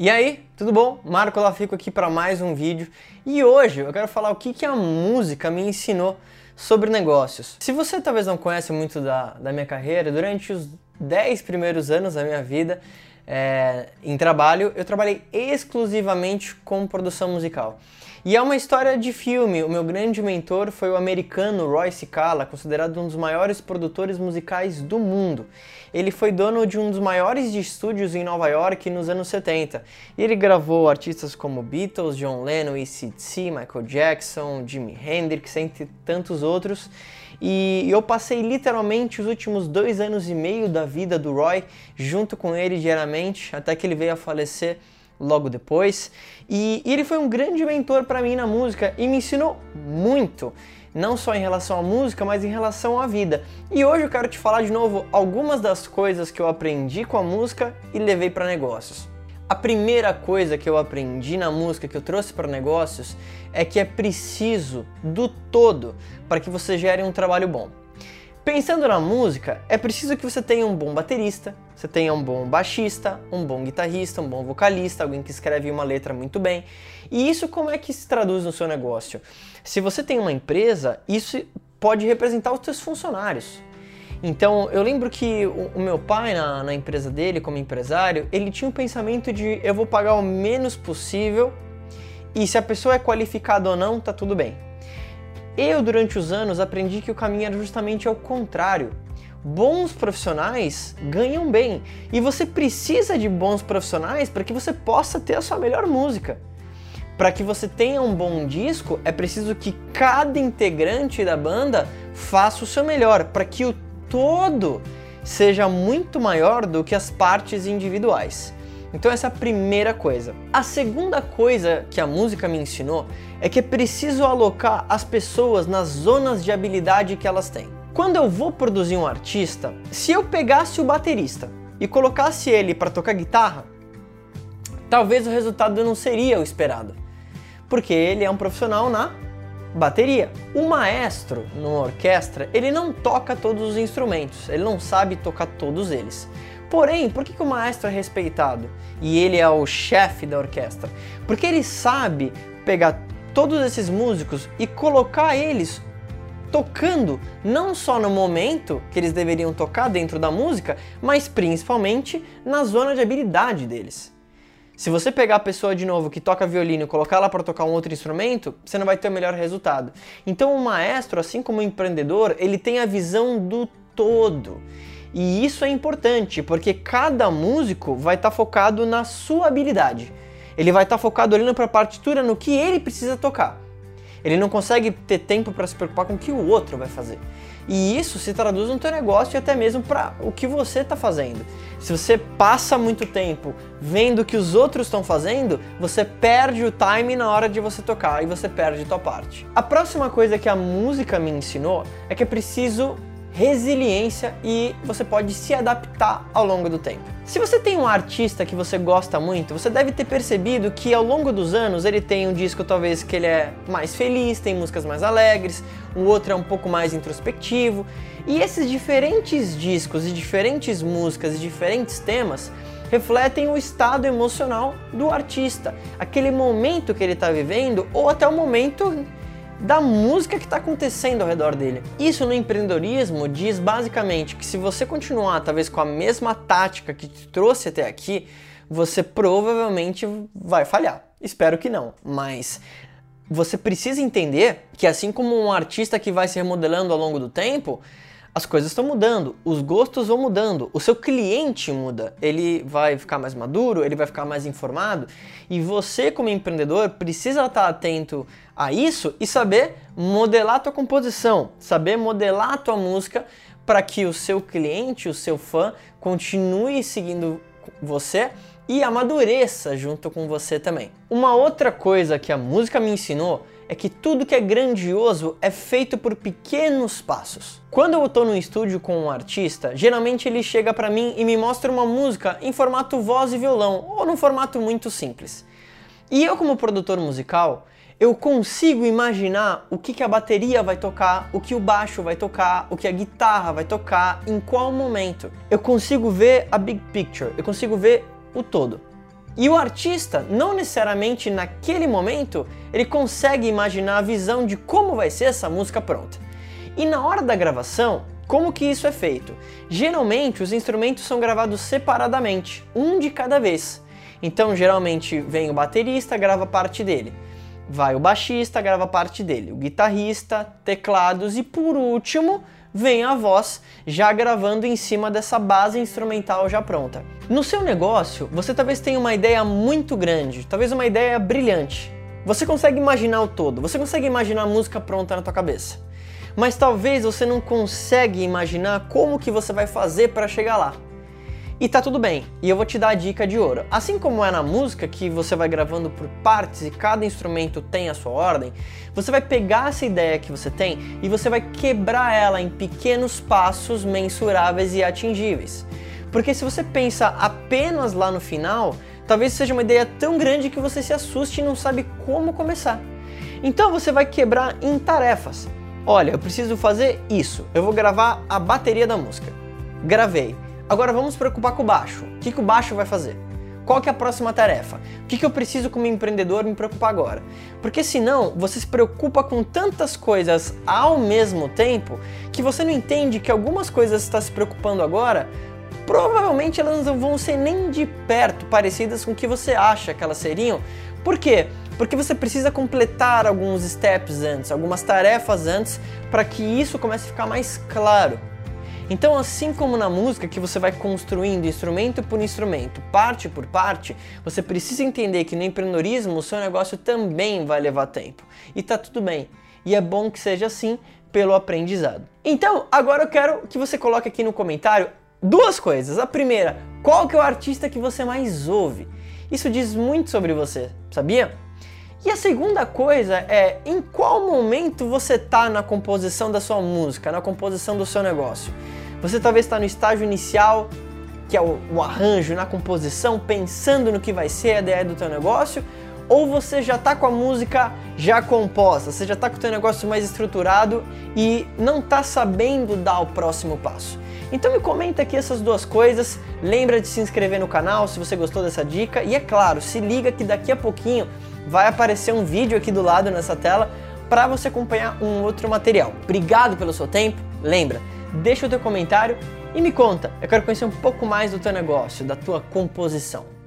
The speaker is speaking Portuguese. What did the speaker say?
E aí, tudo bom? Marco Lafico aqui para mais um vídeo e hoje eu quero falar o que, que a música me ensinou sobre negócios. Se você talvez não conhece muito da, da minha carreira, durante os 10 primeiros anos da minha vida é, em trabalho, eu trabalhei exclusivamente com produção musical. E é uma história de filme. O meu grande mentor foi o americano Roy Cicala, considerado um dos maiores produtores musicais do mundo. Ele foi dono de um dos maiores estúdios em Nova York nos anos 70. E ele gravou artistas como Beatles, John Lennon, ACDC, Michael Jackson, Jimi Hendrix, entre tantos outros. E eu passei literalmente os últimos dois anos e meio da vida do Roy junto com ele diariamente, até que ele veio a falecer logo depois. E, e ele foi um grande mentor para mim na música e me ensinou muito, não só em relação à música, mas em relação à vida. E hoje eu quero te falar de novo algumas das coisas que eu aprendi com a música e levei para negócios. A primeira coisa que eu aprendi na música que eu trouxe para negócios é que é preciso do todo para que você gere um trabalho bom. Pensando na música, é preciso que você tenha um bom baterista, você tenha um bom baixista, um bom guitarrista, um bom vocalista, alguém que escreve uma letra muito bem. E isso como é que se traduz no seu negócio? Se você tem uma empresa, isso pode representar os seus funcionários. Então, eu lembro que o, meu pai, na, na empresa dele, como empresário, ele tinha o um pensamento de eu vou pagar o menos possível e se a pessoa é qualificada ou não, tá tudo bem. Eu, durante os anos, aprendi que o caminho era justamente ao contrário. Bons profissionais ganham bem e você precisa de bons profissionais para que você possa ter a sua melhor música. Para que você tenha um bom disco, é preciso que cada integrante da banda faça o seu melhor, para que o todo seja muito maior do que as partes individuais. Então essa é a primeira coisa. A segunda coisa que a música me ensinou é que é preciso alocar as pessoas nas zonas de habilidade que elas têm. Quando eu vou produzir um artista, se eu pegasse o baterista e colocasse ele para tocar guitarra, talvez o resultado não seria o esperado, porque ele é um profissional na bateria. O maestro numa orquestra, ele não toca todos os instrumentos, ele não sabe tocar todos eles. Porém, por que, que o maestro é respeitado e ele é o chefe da orquestra? Porque ele sabe pegar todos esses músicos e colocar eles tocando não só no momento que eles deveriam tocar dentro da música, mas principalmente na zona de habilidade deles. Se você pegar a pessoa de novo que toca violino e colocar ela para tocar um outro instrumento, você não vai ter o melhor resultado. Então o maestro, assim como o empreendedor, ele tem a visão do todo. E isso é importante, porque cada músico vai estar tá focado na sua habilidade. Ele vai estar tá focado olhando para a partitura no que ele precisa tocar. Ele não consegue ter tempo para se preocupar com o que o outro vai fazer. E isso se traduz no teu negócio e até mesmo para o que você está fazendo. Se você passa muito tempo vendo o que os outros estão fazendo, você perde o time na hora de você tocar e você perde a tua parte. A próxima coisa que a música me ensinou é que é preciso resiliência e você pode se adaptar ao longo do tempo. Se você tem um artista que você gosta muito, você deve ter percebido que ao longo dos anos ele tem um disco talvez que ele é mais feliz, tem músicas mais alegres, o outro é um pouco mais introspectivo, e esses diferentes discos e diferentes músicas e diferentes temas refletem o estado emocional do artista, aquele momento que ele está vivendo ou até o momento da música que está acontecendo ao redor dele. Isso no empreendedorismo diz basicamente que se você continuar talvez com a mesma tática que te trouxe até aqui, você provavelmente vai falhar. Espero que não, mas você precisa entender que assim como um artista que vai se remodelando ao longo do tempo, as coisas estão mudando, os gostos vão mudando, o seu cliente muda, ele vai ficar mais maduro, ele vai ficar mais informado e você, como empreendedor, precisa estar atento a isso e saber modelar a tua composição, saber modelar a tua música para que o seu cliente, o seu fã, continue seguindo você e amadureça junto com você também. Uma outra coisa que a música me ensinou é que tudo que é grandioso é feito por pequenos passos. Quando eu estou no estúdio com um artista, geralmente ele chega para mim e me mostra uma música em formato voz e violão ou num formato muito simples. E eu como produtor musical, eu consigo imaginar o que, que a bateria vai tocar, o que o baixo vai tocar, o que a guitarra vai tocar, em qual momento. Eu consigo ver a big picture, eu consigo ver o todo. E o artista, não necessariamente naquele momento, ele consegue imaginar a visão de como vai ser essa música pronta. E na hora da gravação, como que isso é feito? Geralmente os instrumentos são gravados separadamente, um de cada vez. Então geralmente vem o baterista, grava parte dele. Vai o baixista, grava parte dele, o guitarrista, teclados e por último vem a voz já gravando em cima dessa base instrumental já pronta. No seu negócio, você talvez tenha uma ideia muito grande, talvez uma ideia brilhante. Você consegue imaginar o todo, você consegue imaginar a música pronta na tua cabeça. Mas talvez você não consegue imaginar como que você vai fazer para chegar lá. E tá tudo bem, e eu vou te dar a dica de ouro. Assim como é na música, que você vai gravando por partes e cada instrumento tem a sua ordem, você vai pegar essa ideia que você tem e você vai quebrar ela em pequenos passos mensuráveis e atingíveis. Porque se você pensa apenas lá no final, talvez seja uma ideia tão grande que você se assuste e não sabe como começar. Então você vai quebrar em tarefas. Olha, eu preciso fazer isso. Eu vou gravar a bateria da música. Gravei. Agora vamos preocupar com o baixo. O que, que o baixo vai fazer? Qual que é a próxima tarefa? O que, que eu preciso como empreendedor me preocupar agora? Porque senão você se preocupa com tantas coisas ao mesmo tempo que você não entende que algumas coisas está se preocupando agora, provavelmente elas não vão ser nem de perto parecidas com o que você acha que elas seriam. Por quê? Porque você precisa completar alguns steps antes, algumas tarefas antes, para que isso comece a ficar mais claro. Então, assim como na música que você vai construindo instrumento por instrumento, parte por parte, você precisa entender que no empreendedorismo o seu negócio também vai levar tempo. E tá tudo bem. E é bom que seja assim pelo aprendizado. Então, agora eu quero que você coloque aqui no comentário duas coisas. A primeira, qual que é o artista que você mais ouve? Isso diz muito sobre você, sabia? E a segunda coisa é em qual momento você está na composição da sua música, na composição do seu negócio. Você talvez está no estágio inicial, que é o, o, arranjo, na composição, pensando no que vai ser a ideia do teu negócio, ou você já está com a música já composta, você já está com o teu negócio mais estruturado e não está sabendo dar o próximo passo. Então me comenta aqui essas duas coisas, lembra de se inscrever no canal se você gostou dessa dica e é claro, se liga que daqui a pouquinho vai aparecer um vídeo aqui do lado nessa tela para você acompanhar um outro material. Obrigado pelo seu tempo, lembra, deixa o teu comentário e me conta. Eu quero conhecer um pouco mais do teu negócio, da tua composição.